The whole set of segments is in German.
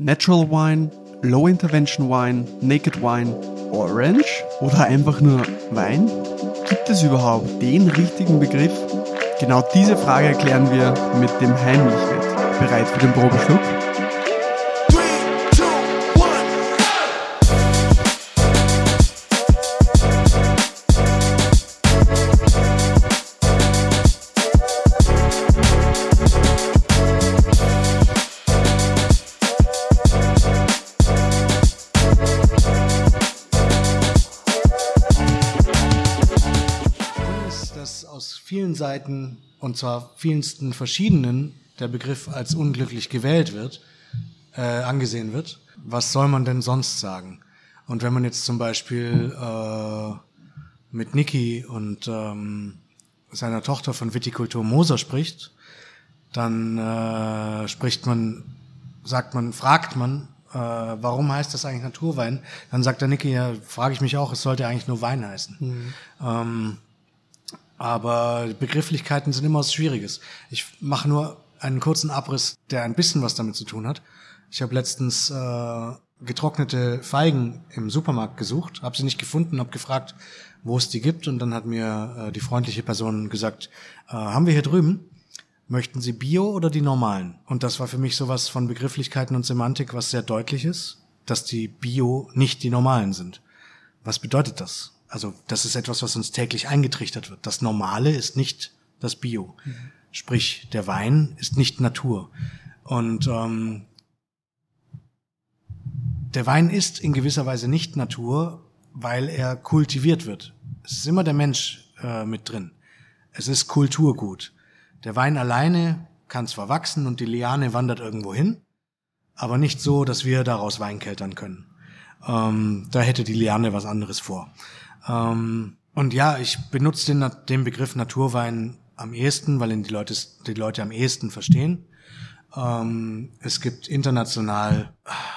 Natural Wine, Low Intervention Wine, Naked Wine, Orange oder einfach nur Wein? Gibt es überhaupt den richtigen Begriff? Genau diese Frage erklären wir mit dem Heimlichwert. Bereit für den Probeschluck? Seiten, und zwar vielsten verschiedenen, der Begriff als unglücklich gewählt wird, äh, angesehen wird. Was soll man denn sonst sagen? Und wenn man jetzt zum Beispiel äh, mit Niki und ähm, seiner Tochter von Vitikultur Moser spricht, dann äh, spricht man, sagt man, fragt man, äh, warum heißt das eigentlich Naturwein? Dann sagt der Niki, ja, frage ich mich auch, es sollte eigentlich nur Wein heißen. Mhm. Ähm, aber Begrifflichkeiten sind immer was Schwieriges. Ich mache nur einen kurzen Abriss, der ein bisschen was damit zu tun hat. Ich habe letztens äh, getrocknete Feigen im Supermarkt gesucht, habe sie nicht gefunden, habe gefragt, wo es die gibt und dann hat mir äh, die freundliche Person gesagt, äh, haben wir hier drüben, möchten Sie Bio oder die normalen? Und das war für mich sowas von Begrifflichkeiten und Semantik, was sehr deutlich ist, dass die Bio nicht die normalen sind. Was bedeutet das? Also das ist etwas, was uns täglich eingetrichtert wird. Das Normale ist nicht das Bio. Mhm. Sprich, der Wein ist nicht Natur. Und ähm, der Wein ist in gewisser Weise nicht Natur, weil er kultiviert wird. Es ist immer der Mensch äh, mit drin. Es ist Kulturgut. Der Wein alleine kann zwar wachsen und die Liane wandert irgendwo hin, aber nicht so, dass wir daraus Wein keltern können. Ähm, da hätte die Liane was anderes vor. Ähm, und ja, ich benutze den, den Begriff Naturwein am ehesten, weil ihn die Leute, die Leute am ehesten verstehen. Ähm, es gibt international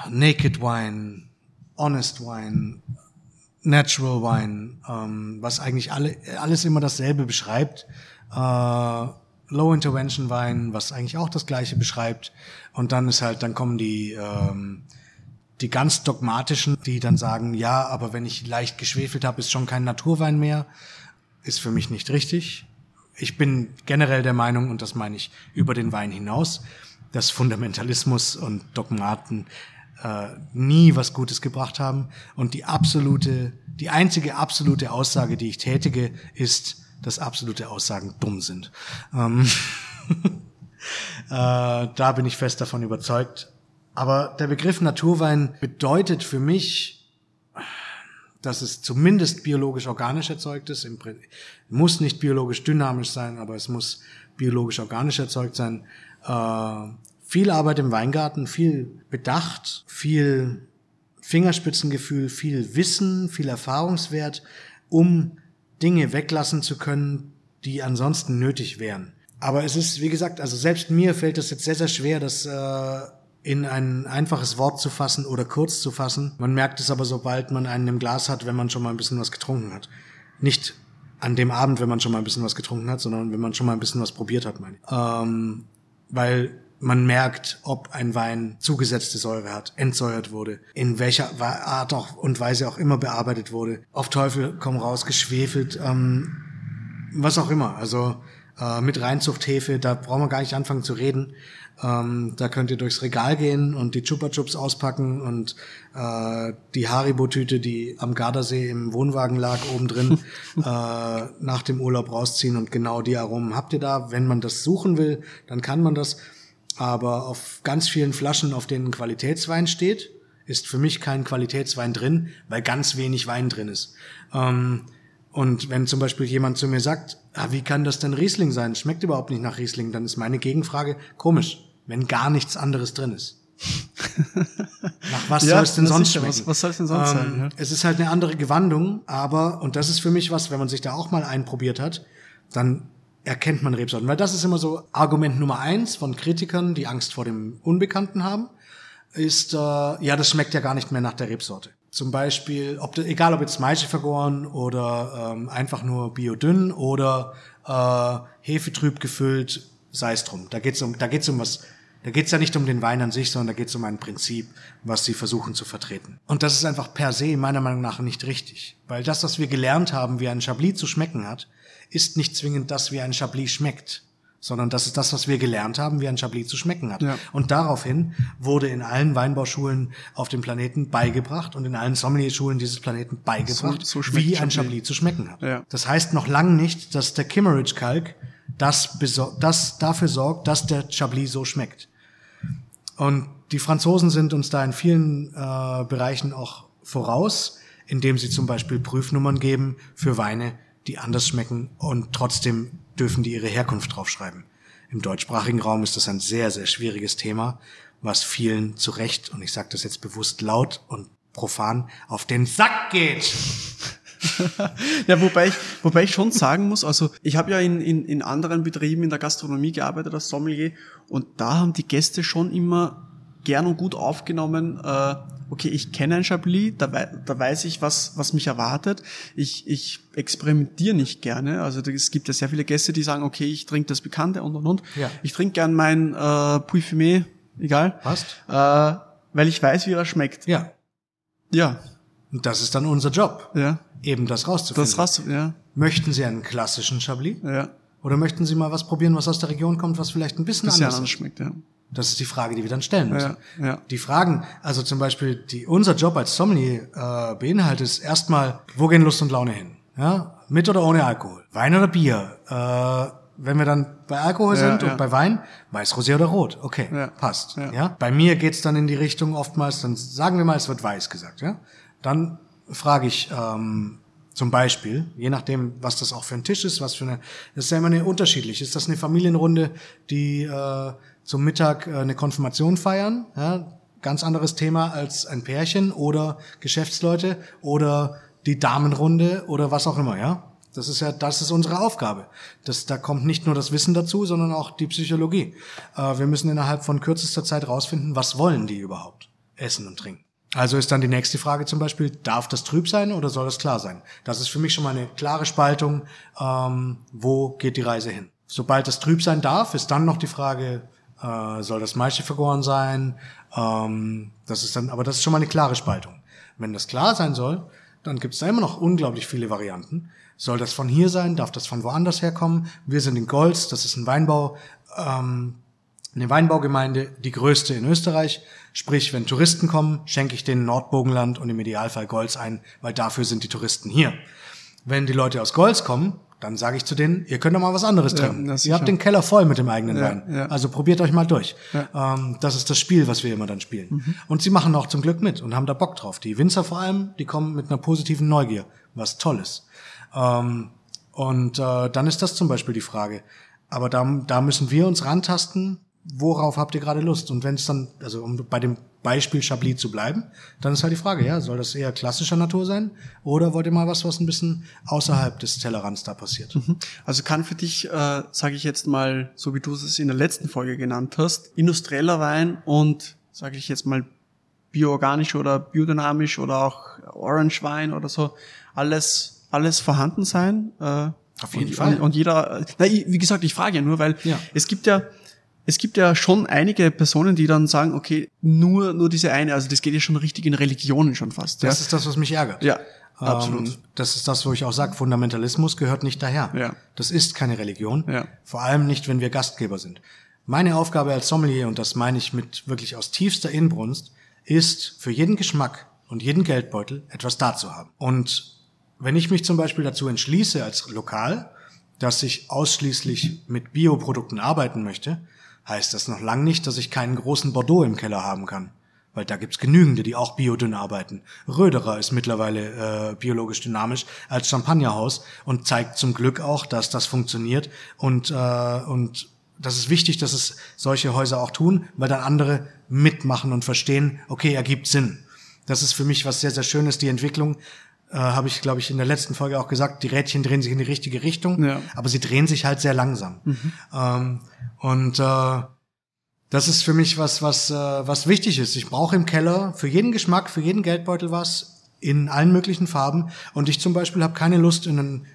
Naked Wine, Honest Wine, Natural Wine, ähm, was eigentlich alle, alles immer dasselbe beschreibt. Äh, Low Intervention Wein, was eigentlich auch das gleiche beschreibt. Und dann ist halt, dann kommen die ähm, die ganz dogmatischen, die dann sagen, ja, aber wenn ich leicht geschwefelt habe, ist schon kein Naturwein mehr, ist für mich nicht richtig. Ich bin generell der Meinung, und das meine ich über den Wein hinaus, dass Fundamentalismus und Dogmaten äh, nie was Gutes gebracht haben. Und die absolute, die einzige absolute Aussage, die ich tätige, ist, dass absolute Aussagen dumm sind. Ähm äh, da bin ich fest davon überzeugt. Aber der Begriff Naturwein bedeutet für mich, dass es zumindest biologisch organisch erzeugt ist. Im muss nicht biologisch dynamisch sein, aber es muss biologisch organisch erzeugt sein. Äh, viel Arbeit im Weingarten, viel Bedacht, viel Fingerspitzengefühl, viel Wissen, viel Erfahrungswert, um Dinge weglassen zu können, die ansonsten nötig wären. Aber es ist, wie gesagt, also selbst mir fällt es jetzt sehr, sehr schwer, das äh, in ein einfaches Wort zu fassen oder kurz zu fassen. Man merkt es aber, sobald man einen im Glas hat, wenn man schon mal ein bisschen was getrunken hat. Nicht an dem Abend, wenn man schon mal ein bisschen was getrunken hat, sondern wenn man schon mal ein bisschen was probiert hat, meine ich. Ähm, weil man merkt, ob ein Wein zugesetzte Säure hat, entsäuert wurde, in welcher Art auch und Weise auch immer bearbeitet wurde. Auf Teufel komm raus, geschwefelt, ähm, was auch immer. Also äh, mit Reinzuchthefe, da brauchen wir gar nicht anfangen zu reden. Ähm, da könnt ihr durchs Regal gehen und die Chupa Chups auspacken und äh, die Haribo-Tüte, die am Gardasee im Wohnwagen lag, oben drin, äh, nach dem Urlaub rausziehen und genau die Aromen habt ihr da. Wenn man das suchen will, dann kann man das. Aber auf ganz vielen Flaschen, auf denen Qualitätswein steht, ist für mich kein Qualitätswein drin, weil ganz wenig Wein drin ist. Ähm, und wenn zum Beispiel jemand zu mir sagt, ah, wie kann das denn Riesling sein? Schmeckt überhaupt nicht nach Riesling, dann ist meine Gegenfrage komisch wenn gar nichts anderes drin ist. Nach was ja, soll es denn sonst schmecken? Was, was soll es denn sonst ähm, sein? Ja? Es ist halt eine andere Gewandung, aber, und das ist für mich was, wenn man sich da auch mal einprobiert hat, dann erkennt man Rebsorten. Weil das ist immer so Argument Nummer eins von Kritikern, die Angst vor dem Unbekannten haben, ist, äh, ja, das schmeckt ja gar nicht mehr nach der Rebsorte. Zum Beispiel, ob egal ob jetzt Maische vergoren oder ähm, einfach nur biodünn oder äh, hefetrüb gefüllt, sei es drum. Da geht's um, da geht's um was Da geht es ja nicht um den Wein an sich, sondern da geht es um ein Prinzip, was sie versuchen zu vertreten. Und das ist einfach per se meiner Meinung nach nicht richtig. Weil das, was wir gelernt haben, wie ein Chablis zu schmecken hat, ist nicht zwingend das, wie ein Chablis schmeckt sondern das ist das, was wir gelernt haben, wie ein Chablis zu schmecken hat. Ja. Und daraufhin wurde in allen Weinbauschulen auf dem Planeten beigebracht und in allen Sommelier-Schulen dieses Planeten beigebracht, so, so wie ein Chablis zu schmecken hat. Ja. Das heißt noch lange nicht, dass der Kimmeridge-Kalk das, das dafür sorgt, dass der Chablis so schmeckt. Und die Franzosen sind uns da in vielen äh, Bereichen auch voraus, indem sie zum Beispiel Prüfnummern geben für Weine, die anders schmecken und trotzdem dürfen die ihre Herkunft draufschreiben. Im deutschsprachigen Raum ist das ein sehr, sehr schwieriges Thema, was vielen zu Recht, und ich sage das jetzt bewusst laut und profan, auf den Sack geht. ja, wobei ich, wobei ich schon sagen muss, also ich habe ja in, in, in anderen Betrieben in der Gastronomie gearbeitet als Sommelier und da haben die Gäste schon immer gern und gut aufgenommen, äh, okay, ich kenne ein Chablis, da, da weiß ich, was, was mich erwartet. Ich, ich experimentiere nicht gerne. Also es gibt ja sehr viele Gäste, die sagen, okay, ich trinke das Bekannte und und und. Ja. Ich trinke gern mein äh, Puy egal. Passt. Äh, weil ich weiß, wie er schmeckt. Ja. Ja. Und das ist dann unser Job. Ja. Eben das rauszufinden. Das rauszufinden, ja. Möchten Sie einen klassischen Chablis? Ja. Oder möchten Sie mal was probieren, was aus der Region kommt, was vielleicht ein bisschen, bisschen anders schmeckt, ja. Das ist die Frage, die wir dann stellen müssen. Ja, ja. Die Fragen, also zum Beispiel, die unser Job als Sommelier äh, beinhaltet, ist erstmal, wo gehen Lust und Laune hin? Ja, mit oder ohne Alkohol? Wein oder Bier? Äh, wenn wir dann bei Alkohol ja, sind und bei Wein, weiß, Rosé oder Rot. Okay, passt. Ja. Bei mir geht's dann in die Richtung oftmals, dann sagen wir mal, es wird weiß gesagt. Ja, dann frage ich ähm, zum Beispiel, je nachdem, was das auch für ein Tisch ist, was für eine, das ist ja immer eine unterschiedlich. Ist das eine Familienrunde, die äh, zum Mittag äh, eine Konfirmation feiern. Ja, ganz anderes Thema als ein Pärchen oder Geschäftsleute oder die Damenrunde oder was auch immer, ja. Das ist ja, das ist unsere Aufgabe. Das, da kommt nicht nur das Wissen dazu, sondern auch die Psychologie. Äh, wir müssen innerhalb von kürzester Zeit rausfinden, was wollen die überhaupt essen und trinken. Also ist dann die nächste Frage zum Beispiel, darf das trüb sein oder soll das klar sein? Das ist für mich schon mal eine klare Spaltung, ähm, wo geht die Reise hin. Sobald das trüb sein darf, ist dann noch die Frage, äh, soll das Maische vergoren sein. Ähm, das ist dann, aber das ist schon mal eine klare Spaltung. Wenn das klar sein soll, dann gibt es da immer noch unglaublich viele Varianten. Soll das von hier sein? Darf das von woanders herkommen? Wir sind in Golz, das ist ein Weinbau, ähm, eine Weinbaugemeinde, die größte in Österreich. Sprich, wenn Touristen kommen, schenke ich denen Nordbogenland und im Idealfall Golz ein, weil dafür sind die Touristen hier. Wenn die Leute aus Golz kommen, dann sage ich zu denen, ihr könnt doch mal was anderes trinken. Ja, ihr habt den Keller voll mit dem eigenen ja, Wein. Ja. Also probiert euch mal durch. Ähm, das ist das Spiel, was wir immer dann spielen. Mhm. Und sie machen auch zum Glück mit und haben da Bock drauf. Die Winzer vor allem, die kommen mit einer positiven Neugier, was toll ist. Ähm, und äh, dann ist das zum Beispiel die Frage. Aber da, da müssen wir uns rantasten, worauf habt ihr gerade Lust? Und wenn es dann, also um bei dem Beispiel Chablis zu bleiben, dann ist halt die Frage, ja, soll das eher klassischer Natur sein oder wollt ihr mal was, was ein bisschen außerhalb des Tellerrands da passiert? Mhm. Also kann für dich, äh, sage ich jetzt mal, so wie du es in der letzten Folge genannt hast, industrieller Wein und, sage ich jetzt mal, bioorganisch oder biodynamisch oder auch Orange Wein oder so, alles, alles vorhanden sein? Äh, Auf jeden und, Fall. Und, und jeder, na, wie gesagt, ich frage ja nur, weil ja. es gibt ja, es gibt ja schon einige Personen, die dann sagen, okay, nur, nur diese eine, also das geht ja schon richtig in Religionen schon fast. Das ja. ist das, was mich ärgert. Ja, ähm, absolut. das ist das, wo ich auch sage, Fundamentalismus gehört nicht daher. Ja. Das ist keine Religion. Ja. Vor allem nicht, wenn wir Gastgeber sind. Meine Aufgabe als Sommelier, und das meine ich mit wirklich aus tiefster Inbrunst, ist für jeden Geschmack und jeden Geldbeutel etwas da zu haben. Und wenn ich mich zum Beispiel dazu entschließe als Lokal, dass ich ausschließlich mit Bioprodukten arbeiten möchte, heißt das noch lang nicht, dass ich keinen großen Bordeaux im Keller haben kann. Weil da gibt's genügende, die auch biodünn arbeiten. Röderer ist mittlerweile äh, biologisch dynamisch als Champagnerhaus und zeigt zum Glück auch, dass das funktioniert. Und, äh, und das ist wichtig, dass es solche Häuser auch tun, weil dann andere mitmachen und verstehen, okay, ergibt Sinn. Das ist für mich was sehr, sehr Schönes, die Entwicklung äh, habe ich, glaube ich, in der letzten Folge auch gesagt, die Rädchen drehen sich in die richtige Richtung, ja. aber sie drehen sich halt sehr langsam. Mhm. Ähm, und äh, das ist für mich was, was, äh, was wichtig ist. Ich brauche im Keller für jeden Geschmack, für jeden Geldbeutel was in allen möglichen Farben. Und ich zum Beispiel habe keine Lust, in einen,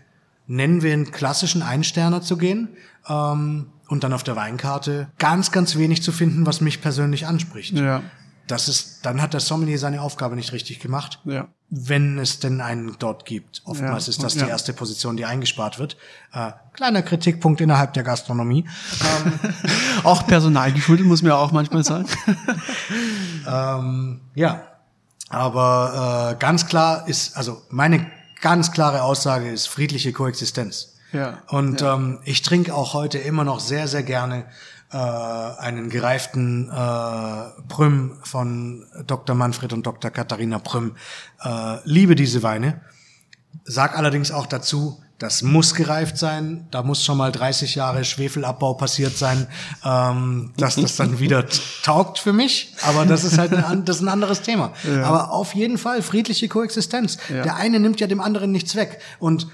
nennen wir einen klassischen Einsterner zu gehen, ähm, und dann auf der Weinkarte ganz, ganz wenig zu finden, was mich persönlich anspricht. Ja. Das ist, dann hat der Sommelier seine Aufgabe nicht richtig gemacht. Ja. Wenn es denn einen dort gibt. Oftmals Ja, ist das ja. die erste Position, die eingespart wird. Äh, kleiner Kritikpunkt innerhalb der Gastronomie. Ähm, Auch Personal geschuldet, muss man ja auch manchmal sagen. ähm, ja, aber äh, ganz klar ist, also meine ganz klare Aussage ist friedliche Koexistenz. Ja, Und Ähm, ich trinke auch heute immer noch sehr, sehr gerne äh, einen gereiften äh, Prüm von Dr. Manfred und Dr. Katharina Prüm. Äh, liebe diese Weine. Sag allerdings auch dazu, das muss gereift sein. Da muss schon mal 30 Jahre Schwefelabbau passiert sein, ähm, dass das dann wieder taugt für mich. Aber das ist halt ein, das ist ein anderes Thema. Aber auf jeden Fall friedliche Koexistenz. Ja. Der eine nimmt ja dem anderen nichts weg. Und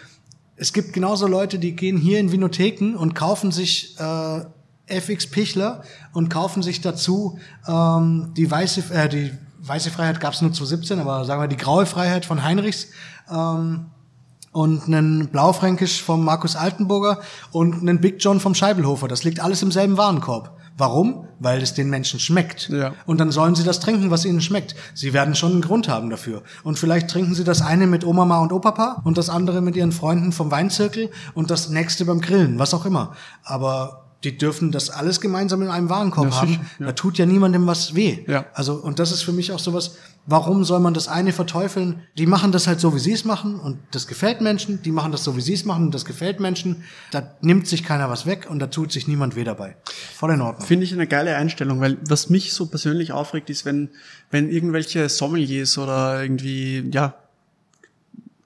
es gibt genauso Leute, die gehen hier in Vinotheken und kaufen sich äh, FX Pichler und kaufen sich dazu ähm, die weiße, äh, die weiße Freiheit gab es nur 2017, aber sagen wir die graue Freiheit von Heinrichs. Ähm, und einen Blaufränkisch vom Markus Altenburger und einen Big John vom Scheibelhofer. Das liegt alles im selben Warenkorb. Warum? Weil es den Menschen schmeckt. Ja. Und dann sollen sie das trinken, was ihnen schmeckt. Sie werden schon einen Grund haben dafür. Und vielleicht trinken sie das eine mit Omama und Opapa und das andere mit ihren Freunden vom Weinzirkel und das nächste beim Grillen, was auch immer. Aber die dürfen das alles gemeinsam in einem Warenkorb Ja, haben. sicher, ja. Da tut ja niemandem was weh. Ja. Also, und das ist für mich auch sowas, warum soll man das eine verteufeln? Die machen das halt so, wie sie es machen und das gefällt Menschen. Die machen das so, wie sie es machen und das gefällt Menschen. Da nimmt sich keiner was weg und da tut sich niemand weh dabei. Voll in Ordnung. Finde ich eine geile Einstellung, weil was mich so persönlich aufregt, ist, wenn, wenn irgendwelche Sommeliers oder irgendwie, ja,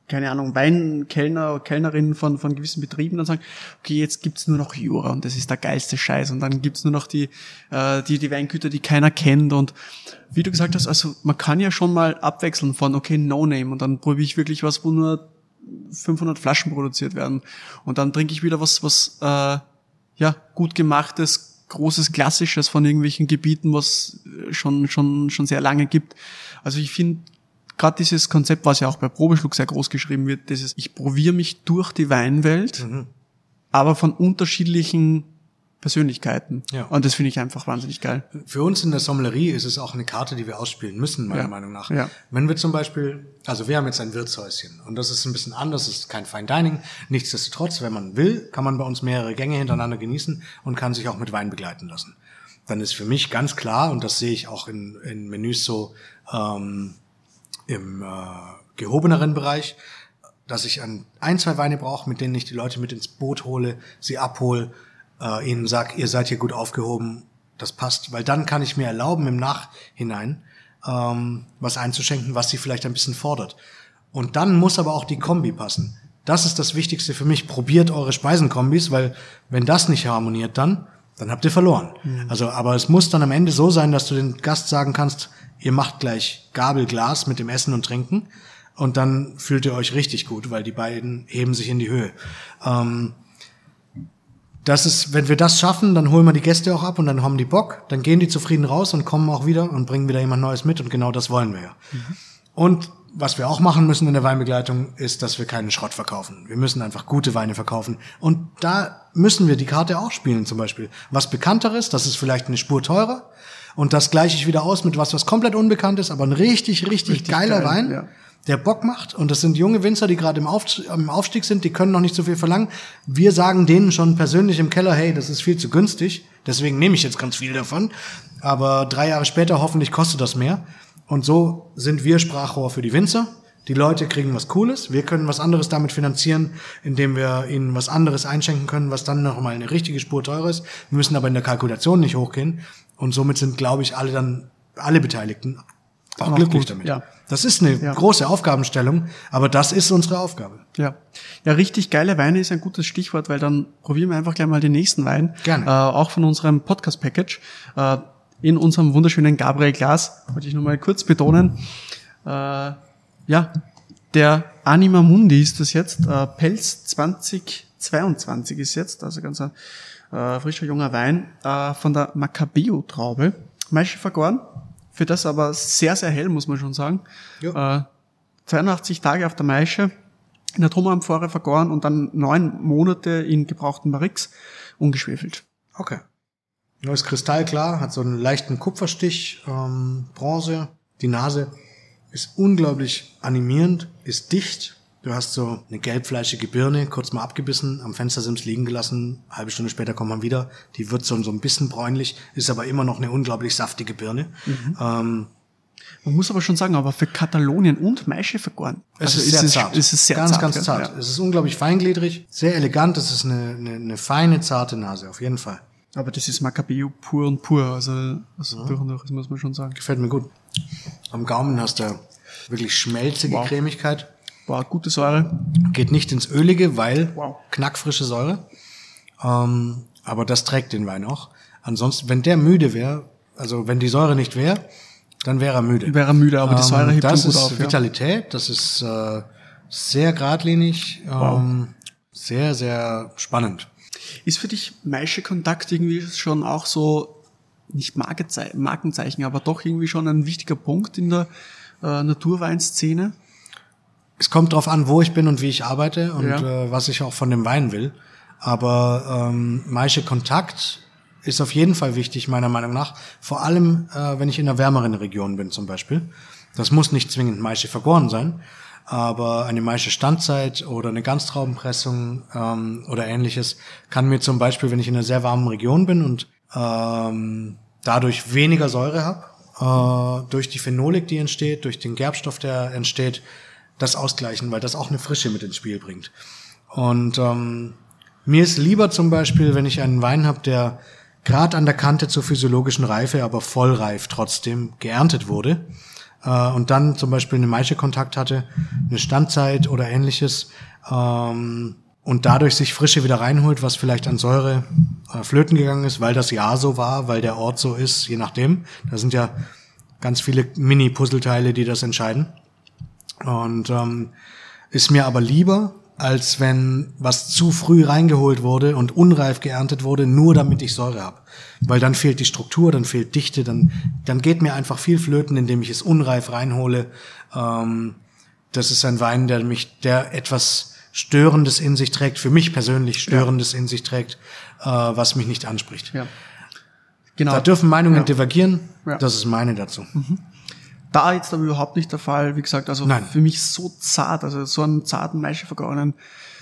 keine Ahnung, Weinkellner, Kellnerinnen von, von gewissen Betrieben dann sagen, okay, jetzt gibt's nur noch Jura und das ist der geilste Scheiß. Und dann gibt's nur noch die, äh, die, die Weingüter, die keiner kennt. Und wie du gesagt hast, also man kann ja schon mal abwechseln von, okay, No-Name und dann probiere ich wirklich was, wo nur 500 Flaschen produziert werden. Und dann trinke ich wieder was, was, äh, ja, gut gemachtes, großes Klassisches von irgendwelchen Gebieten, was äh, schon, schon, schon sehr lange gibt. Also ich finde, gerade dieses Konzept, was ja auch bei Probeschluck sehr groß geschrieben wird, dieses, ich probiere mich durch die Weinwelt, aber von unterschiedlichen Persönlichkeiten. Ja. Und das finde ich einfach wahnsinnig geil. Für uns in der Sommelerie ist es auch eine Karte, die wir ausspielen müssen, meiner Ja. Meinung nach. Ja. Wenn wir zum Beispiel, also wir haben jetzt ein Wirtshäuschen und das ist ein bisschen anders, es ist kein Fine Dining. Nichtsdestotrotz, wenn man will, kann man bei uns mehrere Gänge hintereinander genießen und kann sich auch mit Wein begleiten lassen. Dann ist für mich ganz klar, und das sehe ich auch in, in Menüs so ähm, im äh, gehobeneren Bereich, dass ich an ein, zwei Weine brauche, mit denen ich die Leute mit ins Boot hole, sie abhole, äh, ihnen sag, ihr seid hier gut aufgehoben, das passt, weil dann kann ich mir erlauben, im Nachhinein ähm, was einzuschenken, was sie vielleicht ein bisschen fordert. Und dann muss aber auch die Kombi passen. Das ist das Wichtigste für mich. Probiert eure Speisenkombis, weil wenn das nicht harmoniert, dann dann habt ihr verloren. Also, aber es muss dann am Ende so sein, dass du den Gast sagen kannst, ihr macht gleich Gabel, Glas mit dem Essen und Trinken und dann fühlt ihr euch richtig gut, weil die beiden heben sich in die Höhe. Ähm, das ist, wenn wir das schaffen, dann holen wir die Gäste auch ab und dann haben die Bock, dann gehen die zufrieden raus und kommen auch wieder und bringen wieder jemand Neues mit und genau das wollen wir ja. Und was wir auch machen müssen in der Weinbegleitung, ist, dass wir keinen Schrott verkaufen. Wir müssen einfach gute Weine verkaufen. Und da müssen wir die Karte auch spielen zum Beispiel. Was bekannteres, das ist vielleicht eine Spur teurer. Und das gleiche ich wieder aus mit was, was komplett unbekannt ist, aber ein richtig, richtig, Richtig geiler geil, Wein, ja. der Bock macht. Und das sind junge Winzer, die gerade im, Auf, im Aufstieg sind, die können noch nicht so viel verlangen. Wir sagen denen schon persönlich im Keller, hey, das ist viel zu günstig. Deswegen nehme ich jetzt ganz viel davon. Aber drei Jahre später hoffentlich kostet das mehr. Und so sind wir Sprachrohr für die Winzer. Die Leute kriegen was Cooles. Wir können was anderes damit finanzieren, indem wir ihnen was anderes einschenken können, was dann noch mal eine richtige Spur teurer ist. Wir müssen aber in der Kalkulation nicht hochgehen. Und somit sind, glaube ich, alle dann, alle Beteiligten auch Auch glücklich gut, damit. ja. Das ist eine Ja. große Aufgabenstellung, aber das ist unsere Aufgabe. Ja. Ja, richtig geile Weine ist ein gutes Stichwort, weil dann probieren wir einfach gleich mal den nächsten Wein. Gerne. Äh, auch von unserem Podcast-Package. Äh, in unserem wunderschönen Gabriel Glas, wollte ich nur mal kurz betonen. Äh, ja, der Anima Mundi ist das jetzt. Äh, Pelz 2022 ist jetzt, also ganz ein äh, frischer junger Wein äh, von der Macabeo-Traube. Maische vergoren. Für das aber sehr, sehr hell, muss man schon sagen. Ja. Äh, 82 Tage auf der Maische, in der Trumamphore vergoren und dann neun Monate in gebrauchten Barrix ungeschwefelt. Okay. Nur ist kristallklar, hat so einen leichten Kupferstich, ähm, Bronze. Die Nase ist unglaublich animierend, ist dicht. Du hast so eine gelbfleischige Birne, kurz mal abgebissen, am Fenstersims liegen gelassen. Halbe Stunde später kommt man wieder. Die wird so, so ein bisschen bräunlich, ist aber immer noch eine unglaublich saftige Birne. Mhm. Ähm, Man muss aber schon sagen, aber für Katalonien und Maische vergoren. Es Also ist sehr zart. Es ist sehr ganz, zart. ganz zart. Ja. Es ist unglaublich feingliedrig, sehr elegant. Es ist eine, eine, eine feine, zarte Nase, auf jeden Fall. Aber das ist Macabeo pur und pur. Also, also durch und durch, das muss man schon sagen. Gefällt mir gut. Am Gaumen hast du wirklich schmelzige Wow. Cremigkeit. War gute Säure. Geht nicht ins Ölige, weil Wow. knackfrische Säure. Ähm, aber das trägt den Wein auch. Ansonsten, wenn der müde wäre, also wenn die Säure nicht wäre, dann wäre er müde. Wäre müde, aber die Ähm, Säure hebt Das gut ist auf. Ja. Vitalität, das ist äh, sehr geradlinig, ähm, sehr, sehr spannend. Ist für dich Maische-Kontakt irgendwie schon auch so, nicht Markenzeichen, aber doch irgendwie schon ein wichtiger Punkt in der äh, Naturweinszene? Es kommt drauf an, wo ich bin und wie ich arbeite und Ja. äh, was ich auch von dem Wein will. Aber ähm, Maische Kontakt ist auf jeden Fall wichtig, meiner Meinung nach. Vor allem, äh, wenn ich in einer wärmeren Region bin zum Beispiel. Das muss nicht zwingend Maische vergoren sein, aber eine Maische Standzeit oder eine Ganztraubenpressung ähm, oder ähnliches kann mir zum Beispiel, wenn ich in einer sehr warmen Region bin und ähm, dadurch weniger Säure habe, äh, durch die Phenolik, die entsteht, durch den Gerbstoff, der entsteht, das ausgleichen, weil das auch eine Frische mit ins Spiel bringt. Und ähm, mir ist lieber zum Beispiel, wenn ich einen Wein habe, der gerade an der Kante zur physiologischen Reife, aber vollreif trotzdem geerntet wurde äh, und dann zum Beispiel eine Maische-Kontakt hatte, eine Standzeit oder ähnliches ähm, und dadurch sich Frische wieder reinholt, was vielleicht an Säure äh, flöten gegangen ist, weil das Jahr so war, weil der Ort so ist, je nachdem. Da sind ja ganz viele Mini-Puzzleteile, die das entscheiden. Und ähm, ist mir aber lieber, als wenn was zu früh reingeholt wurde und unreif geerntet wurde, nur damit ich Säure habe. Weil dann fehlt die Struktur, dann fehlt Dichte, dann, dann geht mir einfach viel flöten, indem ich es unreif reinhole. Ähm, das ist ein Wein, der mich, der etwas Störendes in sich trägt, für mich persönlich Störendes in sich trägt, äh, was mich nicht anspricht. Ja. Genau. Da dürfen Meinungen Ja. divergieren. Ja. Das ist meine dazu. Da jetzt aber überhaupt nicht der Fall. Wie gesagt, also Nein. für mich so zart, also so einen zarten Maische vergorenen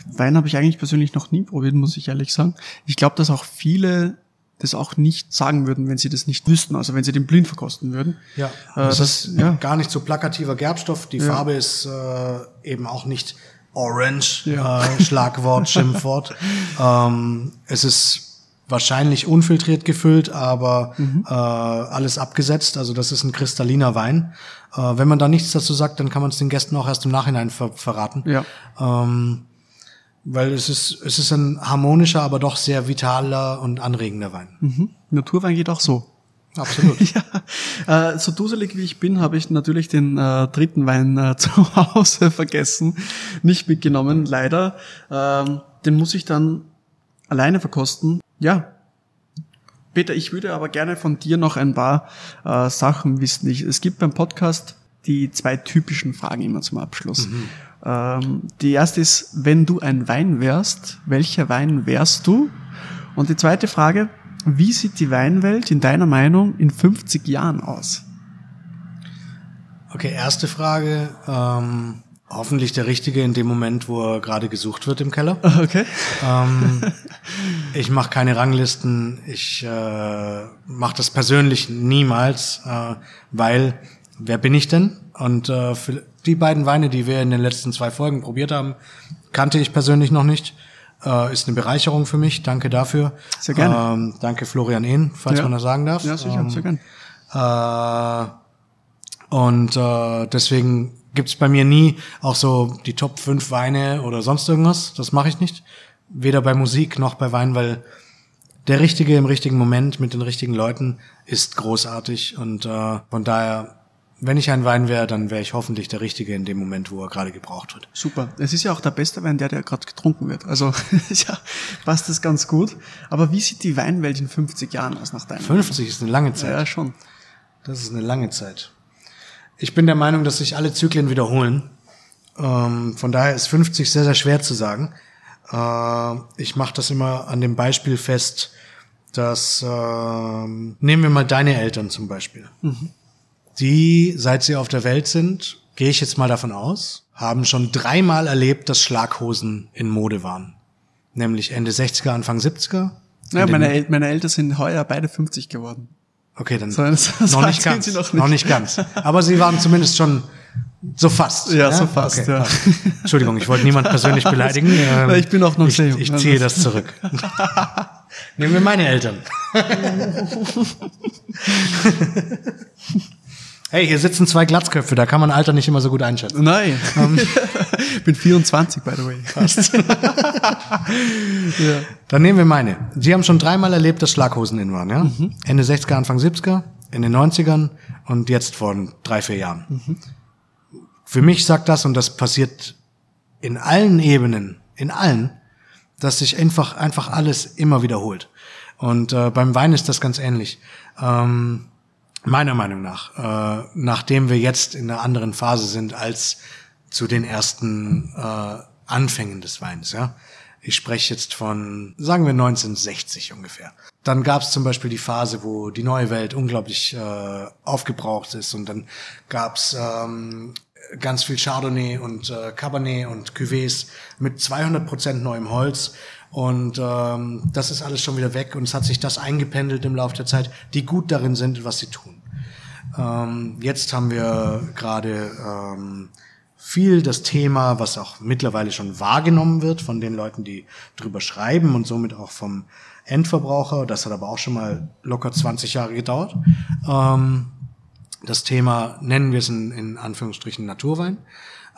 Wein habe ich eigentlich persönlich noch nie probiert, muss ich ehrlich sagen. Ich glaube, dass auch viele das auch nicht sagen würden, wenn sie das nicht wüssten, also wenn sie den blind verkosten würden. Ja, Äh, das, das- ist ja. gar nicht so plakativer Gerbstoff. Die Ja. Farbe ist äh, eben auch nicht orange, Ja. äh, Schlagwort, Schimpfwort. ähm, es ist wahrscheinlich unfiltriert gefüllt, aber Mhm. äh, alles abgesetzt. Also das ist ein kristalliner Wein. Äh, wenn man da nichts dazu sagt, dann kann man es den Gästen auch erst im Nachhinein ver verraten. Ja. Ähm, weil es ist, es ist ein harmonischer, aber doch sehr vitaler und anregender Wein. Mhm. Naturwein geht auch so. Absolut. ja, äh, so duselig wie ich bin, habe ich natürlich den äh, dritten Wein äh, zu Hause vergessen, nicht mitgenommen, leider. Ähm, den muss ich dann alleine verkosten. Ja. Peter, ich würde aber gerne von dir noch ein paar äh, Sachen wissen. Ich, es gibt beim Podcast die zwei typischen Fragen immer zum Abschluss. Ähm, die erste ist, wenn du ein Wein wärst, welcher Wein wärst du? Und die zweite Frage, wie sieht die Weinwelt in deiner Meinung in 50 Jahren aus? Okay, erste Frage. Ähm, hoffentlich der Richtige in dem Moment, wo er gerade gesucht wird im Keller. Okay. ähm, ich mache keine Ranglisten. Ich äh, mache das persönlich niemals, äh, weil wer bin ich denn? Und äh, für die beiden Weine, die wir in den letzten zwei Folgen probiert haben, kannte ich persönlich noch nicht. Äh, ist eine Bereicherung für mich. Danke dafür. Sehr gerne. Ähm, danke Florian Ehn, falls Ja. man das sagen darf. Ja, sicher, Ähm, sehr gern. äh, und äh, deswegen gibt's bei mir nie auch so die Top 5 Weine oder sonst irgendwas. Das mache ich nicht. Weder bei Musik noch bei Wein, weil der Richtige im richtigen Moment mit den richtigen Leuten ist großartig. Und äh, von daher, wenn ich ein Wein wäre, dann wäre ich hoffentlich der Richtige in dem Moment, wo er gerade gebraucht wird. Super. Es ist ja auch der beste Wein, der, der gerade getrunken wird. Also ja, passt das ganz gut. Aber wie sieht die Weinwelt in 50 Jahren aus nach deinem? 50 ist eine lange Zeit. Ja, schon. Das ist eine lange Zeit. Ich bin der Meinung, dass sich alle Zyklen wiederholen. Ähm, von daher ist 50 sehr, sehr schwer zu sagen. Äh, ich mache das immer an dem Beispiel fest, dass ähm, nehmen wir mal deine Eltern zum Beispiel. Die, seit sie auf der Welt sind, gehe ich jetzt mal davon aus, haben schon dreimal erlebt, dass Schlaghosen in Mode waren. Nämlich Ende 60er, Anfang 70er. Ja, meine, El meine Eltern sind heuer beide 50 geworden. Okay, dann So, das- das noch nicht ganz. Sie noch Noch nicht. nicht. ganz. Aber sie waren zumindest schon so fast. Ja, so fast, ja. passt. Entschuldigung, ich wollte niemand persönlich beleidigen. Ähm, Ich bin auch noch ich, ich ziehe das zurück. Nehmen wir meine Eltern. hey, hier sitzen zwei Glatzköpfe, da kann man Alter nicht immer so gut einschätzen. Nein. bin 24, by the way. ja. Dann nehmen wir meine. Sie haben schon dreimal erlebt, dass Schlaghosen in waren, ja? Ende 60er, Anfang 70er, in den 90ern und jetzt vor drei, vier Jahren. Für mich sagt das, und das passiert in allen Ebenen, in allen, dass sich einfach, einfach alles immer wiederholt. Und äh, beim Wein ist das ganz ähnlich. Ähm, meiner Meinung nach, äh, nachdem wir jetzt in einer anderen Phase sind als zu den ersten äh, Anfängen des Weins, ja. Ich spreche jetzt von, sagen wir 1960 ungefähr. Dann gab es zum Beispiel die Phase, wo die neue Welt unglaublich äh, aufgebraucht ist und dann gab es ähm, ganz viel Chardonnay und äh, Cabernet und Cuvées mit 200% neuem Holz und ähm, das ist alles schon wieder weg und es hat sich das eingependelt im Laufe der Zeit, die gut darin sind, was sie tun. Ähm, jetzt haben wir gerade ähm, viel das Thema, was auch mittlerweile schon wahrgenommen wird von den Leuten, die drüber schreiben und somit auch vom Endverbraucher. Das hat aber auch schon mal locker 20 Jahre gedauert. Ähm, das Thema nennen wir es in, in Anführungsstrichen Naturwein,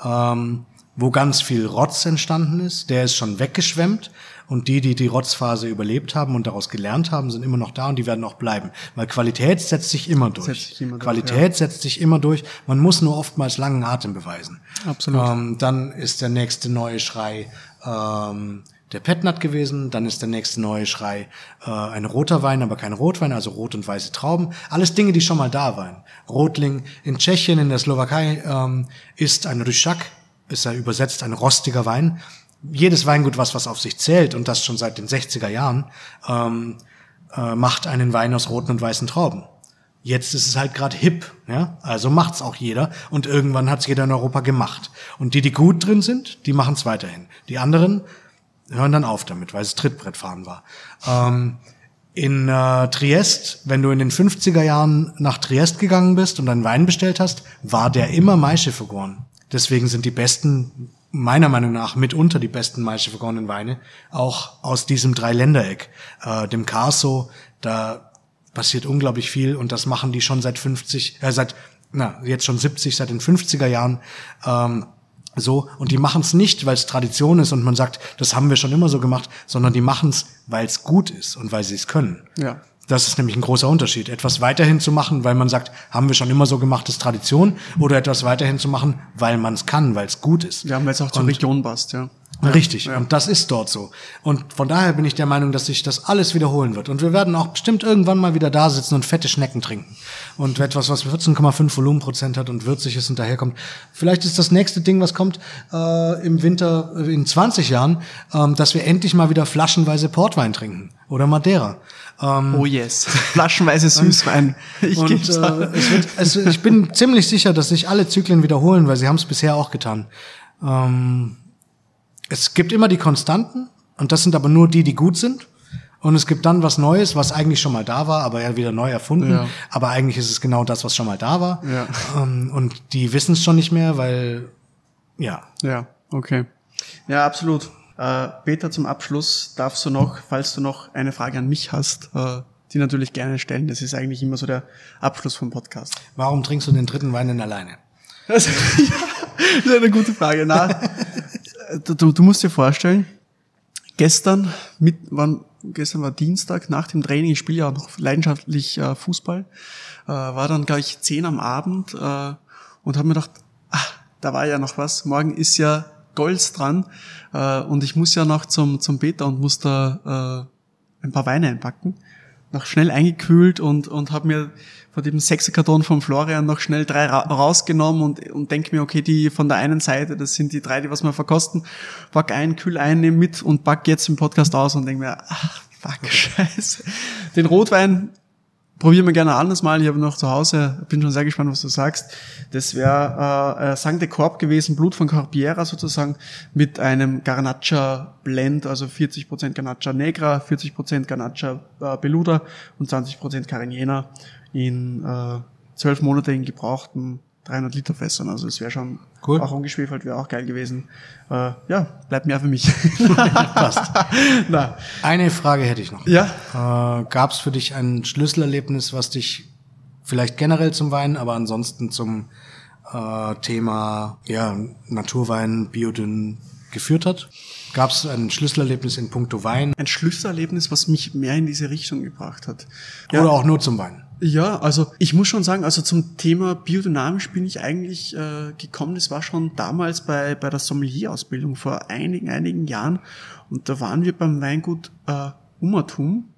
ähm, wo ganz viel Rotz entstanden ist. Der ist schon weggeschwemmt und die, die die Rotzphase überlebt haben und daraus gelernt haben, sind immer noch da und die werden auch bleiben. Weil Qualität setzt sich immer durch. Setzt sich immer durch, Qualität setzt sich immer durch. Man muss nur oftmals langen Atem beweisen. Absolut. Ähm, dann ist der nächste neue Schrei ähm, der Petnat gewesen. Dann ist der nächste neue Schrei äh, ein roter Wein, aber kein Rotwein, also rot und weiße Trauben. Alles Dinge, die schon mal da waren. Rotling in Tschechien, in der Slowakei ähm, ist ein Ryschak, ist er übersetzt ein rostiger Wein. Jedes Weingut, was was auf sich zählt und das schon seit den 60er Jahren, ähm, äh, macht einen Wein aus roten und weißen Trauben. Jetzt ist es halt gerade hip, ja. Also macht's auch jeder und irgendwann hat's jeder in Europa gemacht. Und die, die gut drin sind, die machen's weiterhin. Die anderen hören dann auf damit, weil es Trittbrettfahren war. Ähm, in äh, Triest, wenn du in den 50er Jahren nach Triest gegangen bist und einen Wein bestellt hast, war der immer Maischeffe vergoren. Deswegen sind die besten, meiner Meinung nach, mitunter die besten Maischeffe vergorenen Weine auch aus diesem Dreiländereck. Äh, dem Carso, da passiert unglaublich viel und das machen die schon seit 50, äh, seit, na, jetzt schon 70, seit den 50er Jahren. Ähm, so, und die machen es nicht, weil es Tradition ist und man sagt, das haben wir schon immer so gemacht, sondern die machen es, weil es gut ist und weil sie es können. Ja. Das ist nämlich ein großer Unterschied. Etwas weiterhin zu machen, weil man sagt, haben wir schon immer so gemacht, ist Tradition, oder etwas weiterhin zu machen, weil man es kann, weil es gut ist. Ja, weil es auch zur Und- Region passt, ja. Richtig. Und das ist dort so. Und von daher bin ich der Meinung, dass sich das alles wiederholen wird. Und wir werden auch bestimmt irgendwann mal wieder da sitzen und fette Schnecken trinken. Und etwas, was 14,5 Volumenprozent hat und würzig ist und daherkommt. Vielleicht ist das nächste Ding, was kommt äh, im Winter äh, in 20 Jahren, ähm, dass wir endlich mal wieder flaschenweise Portwein trinken. Oder Madeira. Ähm, Oh yes. Flaschenweise Süßwein. Ich und geb's. äh, es wird, es, ich bin ziemlich sicher, dass sich alle Zyklen wiederholen, weil sie haben es bisher auch getan. Ähm, es gibt immer die Konstanten und das sind aber nur die, die gut sind. Und es gibt dann was Neues, was eigentlich schon mal da war, aber ja wieder neu erfunden. Ja. Aber eigentlich ist es genau das, was schon mal da war. Ja. Ähm, und die wissen es schon nicht mehr, weil ja. Ja, okay. Ja, absolut. Äh, Peter, zum Abschluss darfst du noch, falls du noch eine Frage an mich hast, äh, die natürlich gerne stellen. Das ist eigentlich immer so der Abschluss vom Podcast. Warum trinkst du den dritten Wein denn alleine? Das, das ist eine gute Frage. Na, du, du musst dir vorstellen, gestern, mit, wann, gestern war Dienstag, nach dem Training, ich spiele ja auch noch leidenschaftlich äh, Fußball, äh, war dann gleich zehn am Abend äh, und habe mir gedacht, ach, da war ja noch was, morgen ist ja Golds dran äh, und ich muss ja noch zum, zum Peter und muss da äh, ein paar Weine einpacken. Noch schnell eingekühlt und, und habe mir von dem Sechserkarton von Florian noch schnell drei ra rausgenommen und, und denke mir, okay, die von der einen Seite, das sind die drei, die was wir verkosten, pack ein, kühl ein, nehm mit und pack jetzt im Podcast aus und denke mir, ach, Danke, scheiße. Den Rotwein probieren wir gerne anders mal. Ich habe noch zu Hause, bin schon sehr gespannt, was du sagst. Das wäre äh, äh Sang de Corp gewesen, Blut von Carpiera sozusagen, mit einem Garnacha Blend, also 40% Garnacha Negra, 40% Garnacha äh, Beluda und 20% Carignana in äh, zwölf Monate in gebrauchten 300 Liter Fässern. Also es wäre schon cool. auch ungeschwefelt, wäre auch geil gewesen. Äh, ja, bleibt mehr für mich. Passt. Na. Eine Frage hätte ich noch. Ja. Äh, Gab es für dich ein Schlüsselerlebnis, was dich vielleicht generell zum Wein, aber ansonsten zum äh, Thema ja, Naturwein, Biodünn geführt hat? Gab es ein Schlüsselerlebnis in puncto Wein? Ein Schlüsselerlebnis, was mich mehr in diese Richtung gebracht hat. Ja. Oder auch nur zum Wein? Ja, also ich muss schon sagen, also zum Thema biodynamisch bin ich eigentlich äh, gekommen. Das war schon damals bei, bei der Sommelier-Ausbildung vor einigen, einigen Jahren. Und da waren wir beim Weingut äh, Ummertum.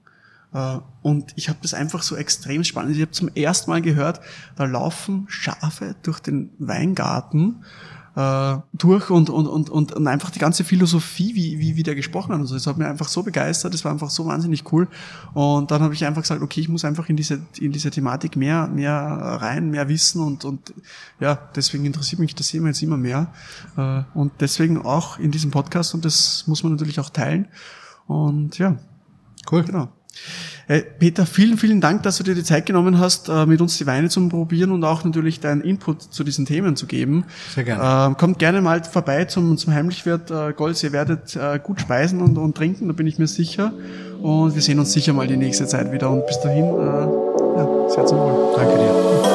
Äh, und ich habe das einfach so extrem spannend. Ich habe zum ersten Mal gehört, da laufen Schafe durch den Weingarten äh, durch und, und, und, und, und einfach die ganze Philosophie, wie, wie, wie der gesprochen hat. Also das hat mir einfach so begeistert, das war einfach so wahnsinnig cool. Und dann habe ich einfach gesagt, okay, ich muss einfach in diese, in diese Thematik mehr, mehr rein, mehr wissen und, und ja, deswegen interessiert mich das Thema jetzt immer mehr. Äh, und deswegen auch in diesem Podcast und das muss man natürlich auch teilen. Und ja. Cool. Genau. Äh, Peter, vielen, vielen Dank, dass du dir die Zeit genommen hast, äh, mit uns die Weine zu probieren und auch natürlich deinen Input zu diesen Themen zu geben. Sehr gerne. Ähm, kommt gerne mal vorbei zum, zum Heimlichwirt äh, Golz. Ihr werdet gut speisen und, und trinken, da bin ich mir sicher. Und wir sehen uns sicher mal die nächste Zeit wieder. Und bis dahin, ja, sehr zum Wohl. Danke dir.